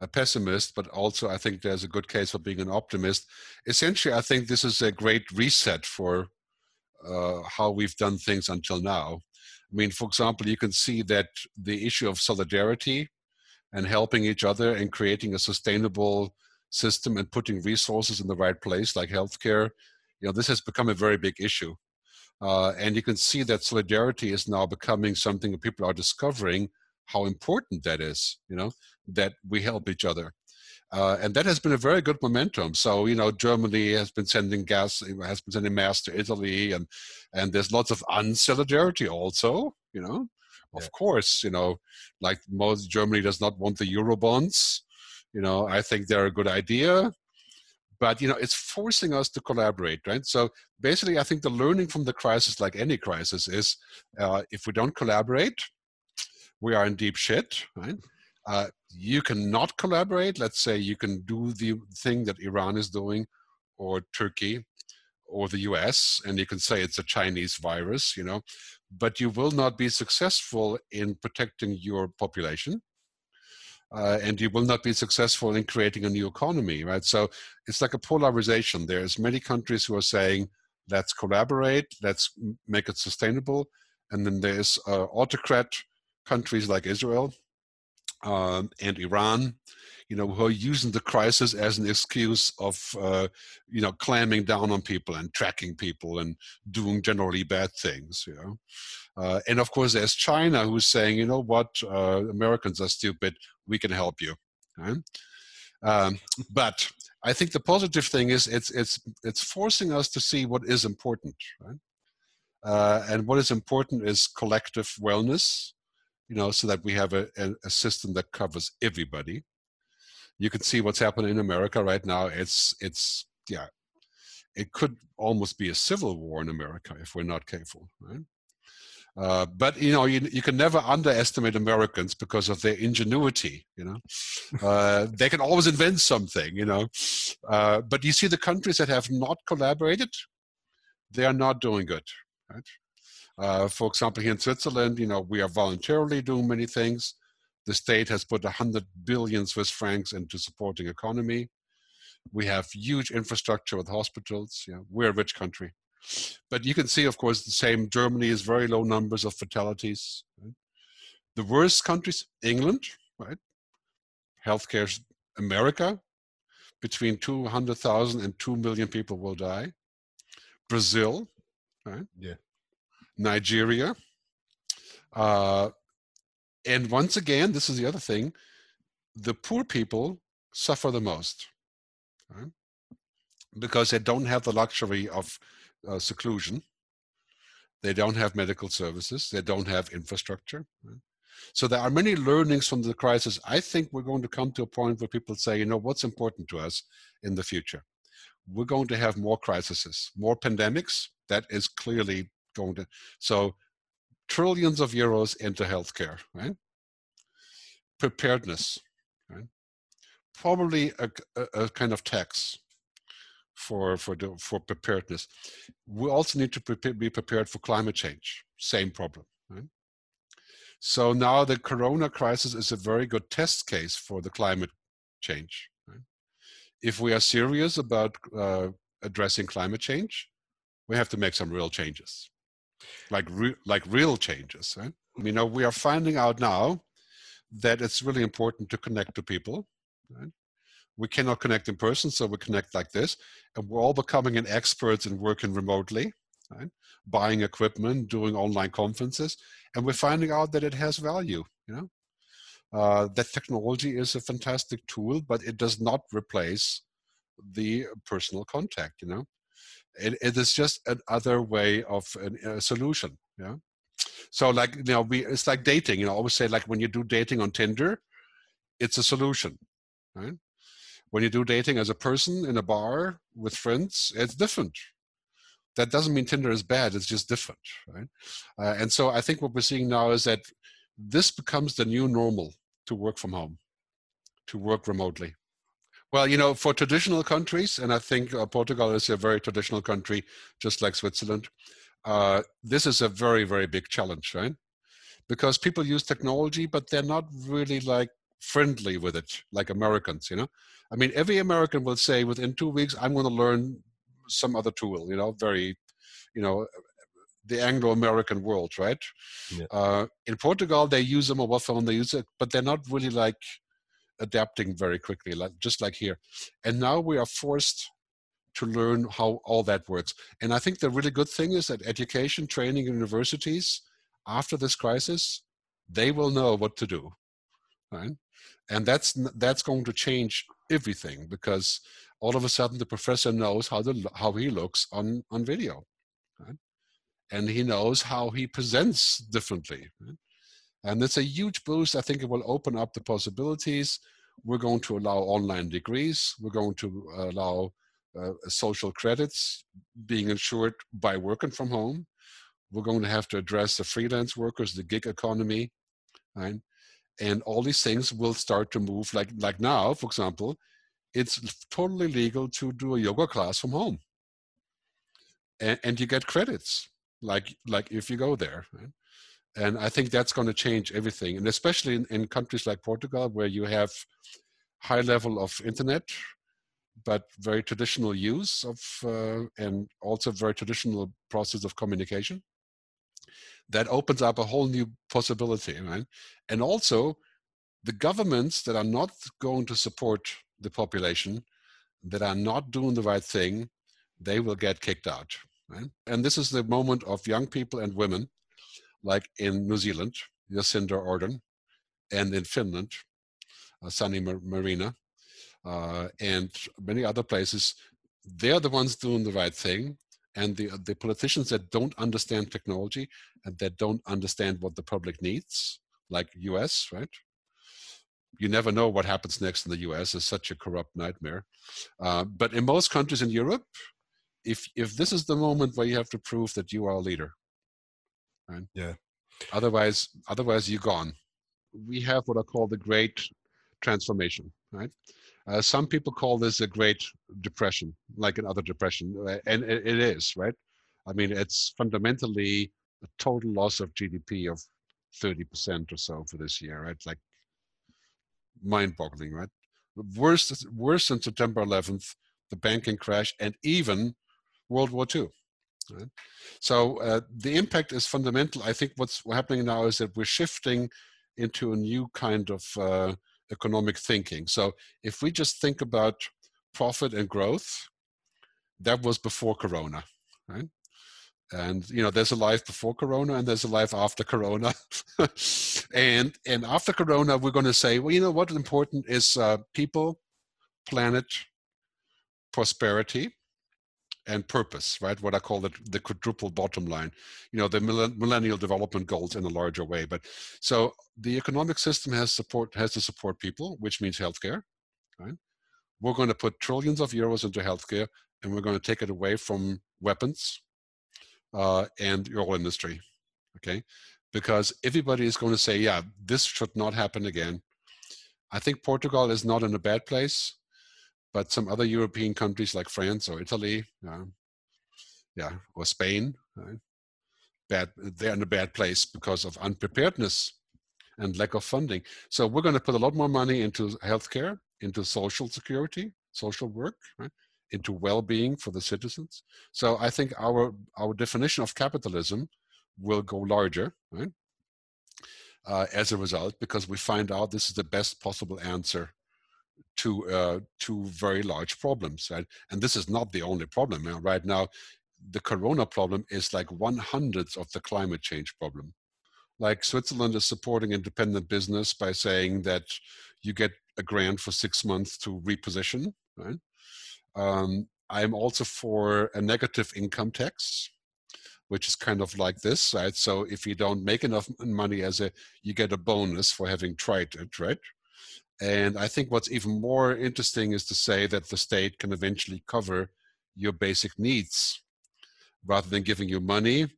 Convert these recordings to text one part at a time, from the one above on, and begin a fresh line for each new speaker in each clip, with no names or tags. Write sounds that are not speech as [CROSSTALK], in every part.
a pessimist, but also I think there's a good case for being an optimist. Essentially, I think this is a great reset for uh, how we've done things until now. I mean, for example, you can see that the issue of solidarity and helping each other and creating a sustainable system and putting resources in the right place, like healthcare, you know, this has become a very big issue. Uh, and you can see that solidarity is now becoming something that people are discovering how important that is, you know, that we help each other. Uh, and that has been a very good momentum. So you know, Germany has been sending gas, has been sending mass to Italy, and and there's lots of unsolidarity also. You know, yeah. of course, you know, like most Germany does not want the euro bonds. You know, I think they're a good idea, but you know, it's forcing us to collaborate, right? So basically, I think the learning from the crisis, like any crisis, is uh, if we don't collaborate, we are in deep shit, right? Uh, you cannot collaborate. Let's say you can do the thing that Iran is doing, or Turkey, or the US, and you can say it's a Chinese virus, you know, but you will not be successful in protecting your population. Uh, and you will not be successful in creating a new economy, right? So it's like a polarization. There's many countries who are saying, let's collaborate, let's make it sustainable. And then there's uh, autocrat countries like Israel um, and Iran, you know, who are using the crisis as an excuse of, uh, you know, clamming down on people and tracking people and doing generally bad things, you know. Uh, and of course, there's China who's saying, you know what, uh, Americans are stupid, we can help you. Um, but I think the positive thing is it's it's it's forcing us to see what is important, right? Uh, and what is important is collective wellness, you know, so that we have a, a, system that covers everybody. You can see what's happening in America right now. It's it's yeah, it could almost be a civil war in America if we're not careful, right? Uh, but you know, you, you can never underestimate Americans because of their ingenuity. You know, uh, [LAUGHS] they can always invent something. You know, uh, but you see the countries that have not collaborated, they are not doing good. Right? Uh, for example, here in Switzerland, you know, we are voluntarily doing many things. The state has put 100 billion Swiss francs into supporting economy. We have huge infrastructure with hospitals. Yeah, we're a rich country. But you can see, of course, the same. Germany is very low numbers of fatalities. The worst countries, England, right? Healthcare, America, between 200,000 and 2 million people will die. Brazil, right?
Yeah.
Nigeria. Uh, and once again, this is the other thing the poor people suffer the most right? because they don't have the luxury of uh, seclusion. They don't have medical services. They don't have infrastructure. So there are many learnings from the crisis. I think we're going to come to a point where people say, you know, what's important to us in the future? We're going to have more crises, more pandemics. That is clearly going to so trillions of euros into healthcare, right? Preparedness? Probably a, a, a kind of tax for for the, for preparedness. We also need to prepare, be prepared for climate change. Same problem, right? So now the corona crisis is a very good test case for the climate change. Right? If we are serious about uh, addressing climate change, we have to make some real changes like re- like real changes. Right? You know, we are finding out now that it's really important to connect to people. Right? We cannot connect in person, so we connect like this, and we're all becoming an experts in working remotely, right? buying equipment, doing online conferences, and we're finding out that it has value. You know, uh, that technology is a fantastic tool, but it does not replace the personal contact. You know, it, it is just another way of a solution yeah so like you know we it's like dating you know I always say like when you do dating on tinder it's a solution right When you do dating as a person in a bar with friends, it's different. That doesn't mean Tinder is bad, it's just different, right? Uh, and so I think what we're seeing now is that this becomes the new normal to work from home, to work remotely. Well, you know, for traditional countries, and I think uh, Portugal is a very traditional country, just like Switzerland, uh, this is a very, very big challenge, right? Because people use technology, but they're not really like friendly with it, like Americans, you know? I mean, every American will say within two weeks, I'm going to learn some other tool, you know, very, you know, the Anglo-American world, right? Yeah. Uh, in Portugal, they use a mobile phone, they use it, but they're not really like adapting very quickly, like just like here. And now we are forced to learn how all that works. And I think the really good thing is that education, training, universities, after this crisis, they will know what to do, right? And that's that's going to change everything because all of a sudden the professor knows how the how he looks on on video, right? and he knows how he presents differently. Right? And it's a huge boost. I think it will open up the possibilities. We're going to allow online degrees. We're going to allow uh, social credits being insured by working from home. We're going to have to address the freelance workers, the gig economy, right? And all these things will start to move. Like like now, for example, it's totally legal to do a yoga class from home, and, and you get credits. Like like if you go there, right? And I think that's going to change everything, and especially in, in countries like Portugal, where you have high level of internet but very traditional use of uh, and also very traditional process of communication that opens up a whole new possibility right? And also the governments that are not going to support the population that are not doing the right thing they will get kicked out right? And this is the moment of young people and women like in new zealand jacinda ardern and in finland uh, Sanna marina uh, and many other places, they're the ones doing the right thing. And the, the politicians that don't understand technology and that don't understand what the public needs, like US, right? You never know what happens next in the US. It's such a corrupt nightmare. Uh, but in most countries in Europe, if if this is the moment where you have to prove that you are a leader, right?
Yeah.
Otherwise, otherwise you're gone. We have what I call the Great Transformation, right? Uh, some people call this a Great Depression, like another depression, uh, and it, it is, right? I mean, it's fundamentally a total loss of GDP of 30% or so for this year, right? Like mind-boggling, right? Worse, worse than September 11th, the banking crash, and even World War II. Right? So uh, the impact is fundamental. I think what's happening now is that we're shifting into a new kind of uh, economic thinking. So if we just think about profit and growth, that was before Corona, right? And you know, there's a life before Corona and there's a life after Corona. [LAUGHS] and and after Corona, we're going to say, well, you know, what is important is uh, people, planet, prosperity, and purpose, right? What I call the, the quadruple bottom line, you know, the millennial development goals in a larger way. But so the economic system has support has to support people, which means healthcare, right? We're going to put trillions of euros into healthcare, and we're going to take it away from weapons uh, and oil industry, okay? Because everybody is going to say, yeah, this should not happen again. I think Portugal is not in a bad place but some other European countries like France or Italy, uh, yeah, or Spain, right? bad, they're in a bad place because of unpreparedness and lack of funding. So we're going to put a lot more money into healthcare, into social security, social work, right? into well-being for the citizens. So I think our our definition of capitalism will go larger, right? Uh, as a result, because we find out this is the best possible answer to uh, to very large problems, right? And this is not the only problem. Right now, the corona problem is like one hundredth of the climate change problem. Like Switzerland is supporting independent business by saying that you get a grant for six months to reposition, right? Um, I'm also for a negative income tax, which is kind of like this, right? So if you don't make enough money as a, you get a bonus for having tried it, right? And I think what's even more interesting is to say that the state can eventually cover your basic needs rather than giving you money.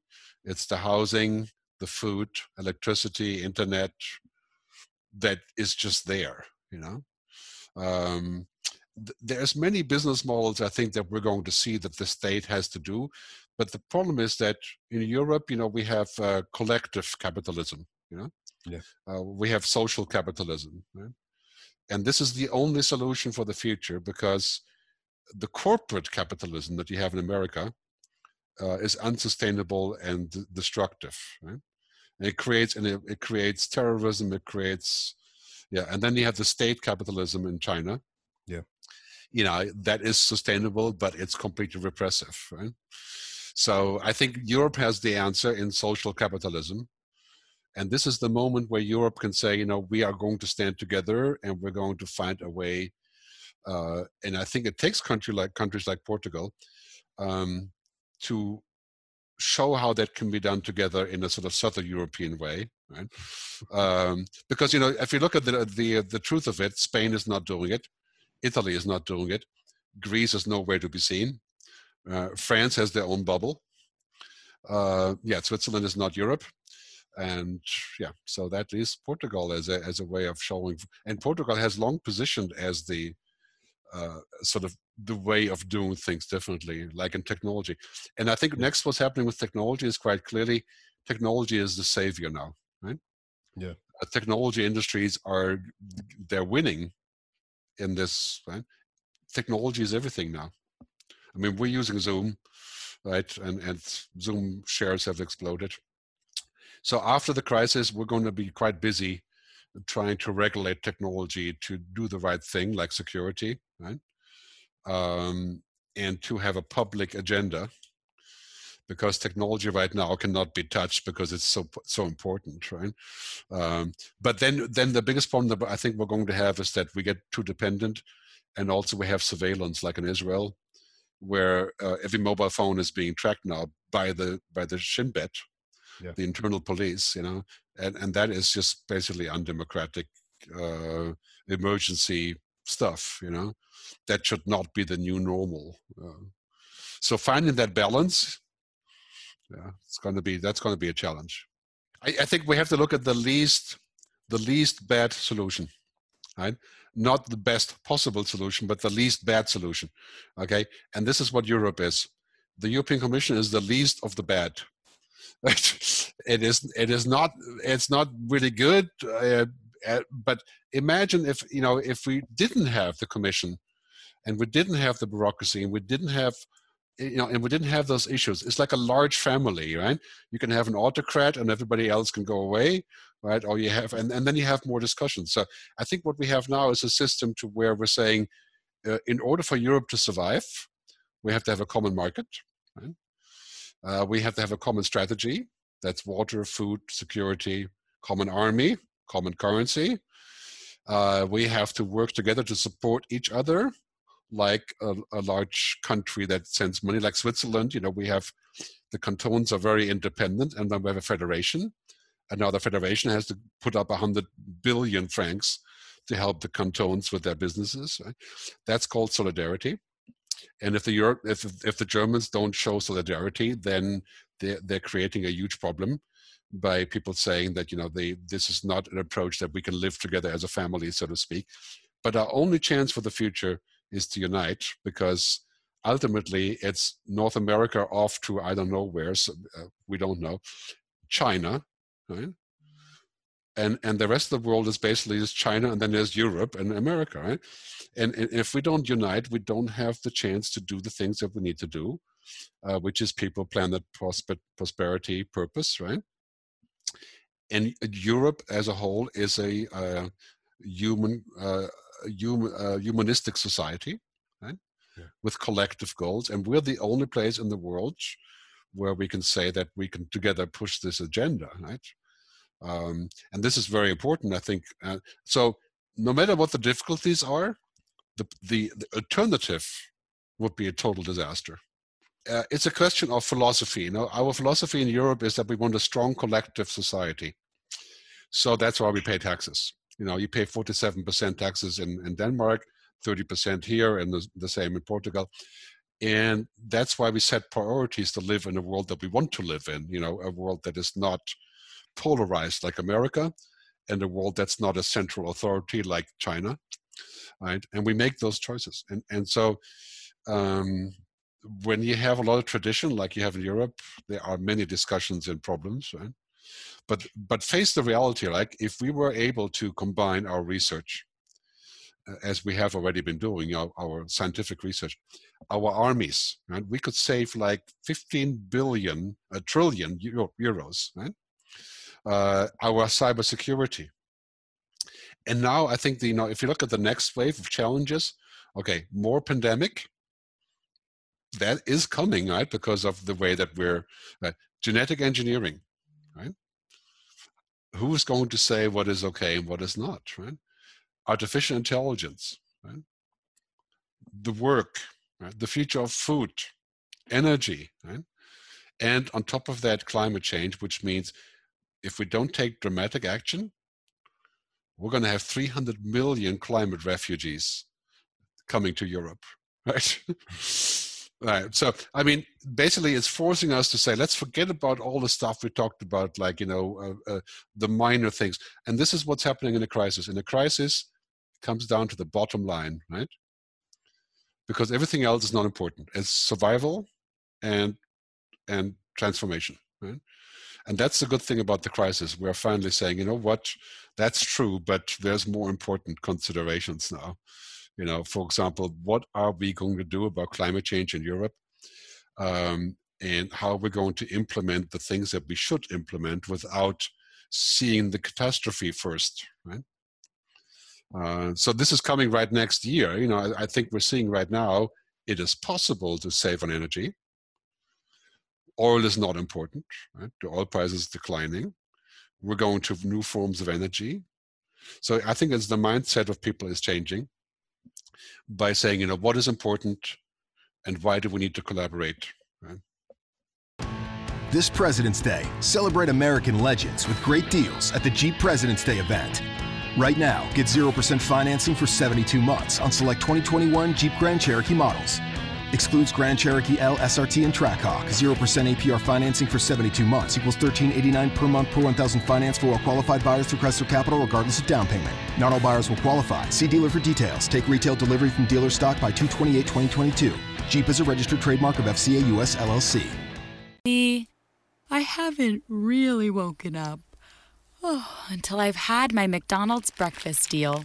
It's the housing, the food, electricity, internet that is just there, you know. Um, there's many business models I think that we're going to see that the state has to do, but the problem is that in Europe, you know, we have uh, collective capitalism, you know,
yeah.
Uh, we have social capitalism, right? And this is the only solution for the future because the corporate capitalism that you have in America uh, is unsustainable and d- destructive, right? And it creates and it, it creates terrorism. It creates, yeah, and then you have the state capitalism in China.
Yeah,
you know that is sustainable, but it's completely repressive, right? So I think Europe has the answer in social capitalism. And this is the moment where Europe can say, you know, we are going to stand together and we're going to find a way. Uh, and I think it takes country like countries like Portugal um, to show how that can be done together in a sort of southern European way, right? Um, because you know, if you look at the the the truth of it, Spain is not doing it, Italy is not doing it, Greece is nowhere to be seen, uh, France has their own bubble. Uh, yeah, Switzerland is not Europe, and yeah, so that is Portugal as a as a way of showing. And Portugal has long positioned as the uh, sort of the way of doing things differently, like in technology. And I think next what's happening with technology is quite clearly technology is the savior now, right?
Yeah.
Uh, technology industries are they're winning in this. Right? Technology is everything now. I mean, we're using Zoom, right? And and Zoom shares have exploded. So after the crisis, we're going to be quite busy trying to regulate technology to do the right thing, like security, right? Um, and to have a public agenda, because technology right now cannot be touched because it's so so important, right? Um, but then then the biggest problem that I think we're going to have is that we get too dependent, and also we have surveillance, like in Israel, where uh, every mobile phone is being tracked now by the by the Shin Bet, yeah. the internal police, you know, and and that is just basically undemocratic uh, emergency stuff, you know, that should not be the new normal. Uh, so finding that balance, yeah, it's going to be that's going to be a challenge. I, I think we have to look at the least the least bad solution, right? Not the best possible solution, but the least bad solution. Okay, and this is what Europe is. The European Commission is the least of the bad [LAUGHS] it is it is not it's not really good uh, uh, but imagine if you know if we didn't have the commission and we didn't have the bureaucracy and we didn't have you know and we didn't have those issues. It's like a large family right? You can have an autocrat and everybody else can go away right? Or you have and, and then you have more discussions. So i think what we have now is a system to where we're saying uh, in order for europe to survive we have to have a common market right? Uh, we have to have a common strategy. That's water, food, security, common army, common currency. Uh, we have to work together to support each other, like a, a, large country that sends money, like Switzerland. You know, we have the cantons are very independent, and then we have a federation. And now the federation has to put up 100 billion francs to help the cantons with their businesses. Right? That's called solidarity. And if the if if the Germans don't show solidarity, then they're, they're creating a huge problem by people saying that you know they this is not an approach that we can live together as a family, so to speak. But our only chance for the future is to unite because ultimately it's North America off to I don't know where, so, uh, we don't know, China, right? And and the rest of the world is basically just China, and then there's Europe and America, right? And, and if we don't unite, we don't have the chance to do the things that we need to do, uh, which is people, planet, prosper, prosperity, purpose, right? And Europe as a whole is a uh, human, uh, human uh, humanistic society, right? Yeah. With collective goals, and we're the only place in the world where we can say that we can together push this agenda, right? Um, and this is very important, I think. Uh, so no matter what the difficulties are, the, the, the alternative would be a total disaster. Uh, it's a question of philosophy. You know, our philosophy in Europe is that we want a strong collective society. So that's why we pay taxes. You know, you pay 47% taxes in, in Denmark, 30% here, and the, the same in Portugal. And that's why we set priorities to live in a world that we want to live in, you know, a world that is not polarized like America and a world that's not a central authority like China. Right. And we make those choices. And and so um, when you have a lot of tradition like you have in Europe, there are many discussions and problems, right? But but face the reality, like if we were able to combine our research uh, as we have already been doing our, our scientific research, our armies, right? We could save like 15 billion, a trillion euro, euros, right? Uh, our cybersecurity. And now I think the, you know if you look at the next wave of challenges, okay, more pandemic. That is coming, right? Because of the way that we're uh, genetic engineering, right? Who is going to say what is okay and what is not, right? Artificial intelligence, right? The work, right? the future of food, energy, right? and on top of that, climate change, which means if we don't take dramatic action, we're going to have 300 million climate refugees coming to Europe, [LAUGHS] right? right. So, I mean, basically, it's forcing us to say, let's forget about all the stuff we talked about, like, you know, uh, uh, the minor things. And this is what's happening in a crisis. In a crisis, it comes down to the bottom line, right? because everything else is not important. It's survival and and transformation. Right? And that's the good thing about the crisis. We're finally saying, you know what, that's true, but there's more important considerations now. You know, for example, what are we going to do about climate change in Europe? Um, and how are we're going to implement the things that we should implement without seeing the catastrophe first, right? Uh, so this is coming right next year. You know, I, I, think we're seeing right now it is possible to save on energy. Oil is not important. Right? The oil price is declining. We're going to new forms of energy. So I think as the mindset of people is changing by saying, you know, what is important and why do we need to collaborate?
This President's Day, celebrate American legends with great deals at the Jeep President's Day event. Right now, get 0% financing for 72 months on select 2021 Jeep Grand Cherokee models. Excludes Grand Cherokee L, SRT, and Trackhawk. 0% APR financing for 72 months equals 1389 per month per 1000 finance for all qualified buyers through Chrysler Capital regardless of down payment. Not all buyers will qualify. See dealer for details. Take retail delivery from dealer stock by 228 2022. Jeep is a registered trademark of FCA US LLC.
See, I haven't really woken up. Oh, until I've had my McDonald's breakfast deal.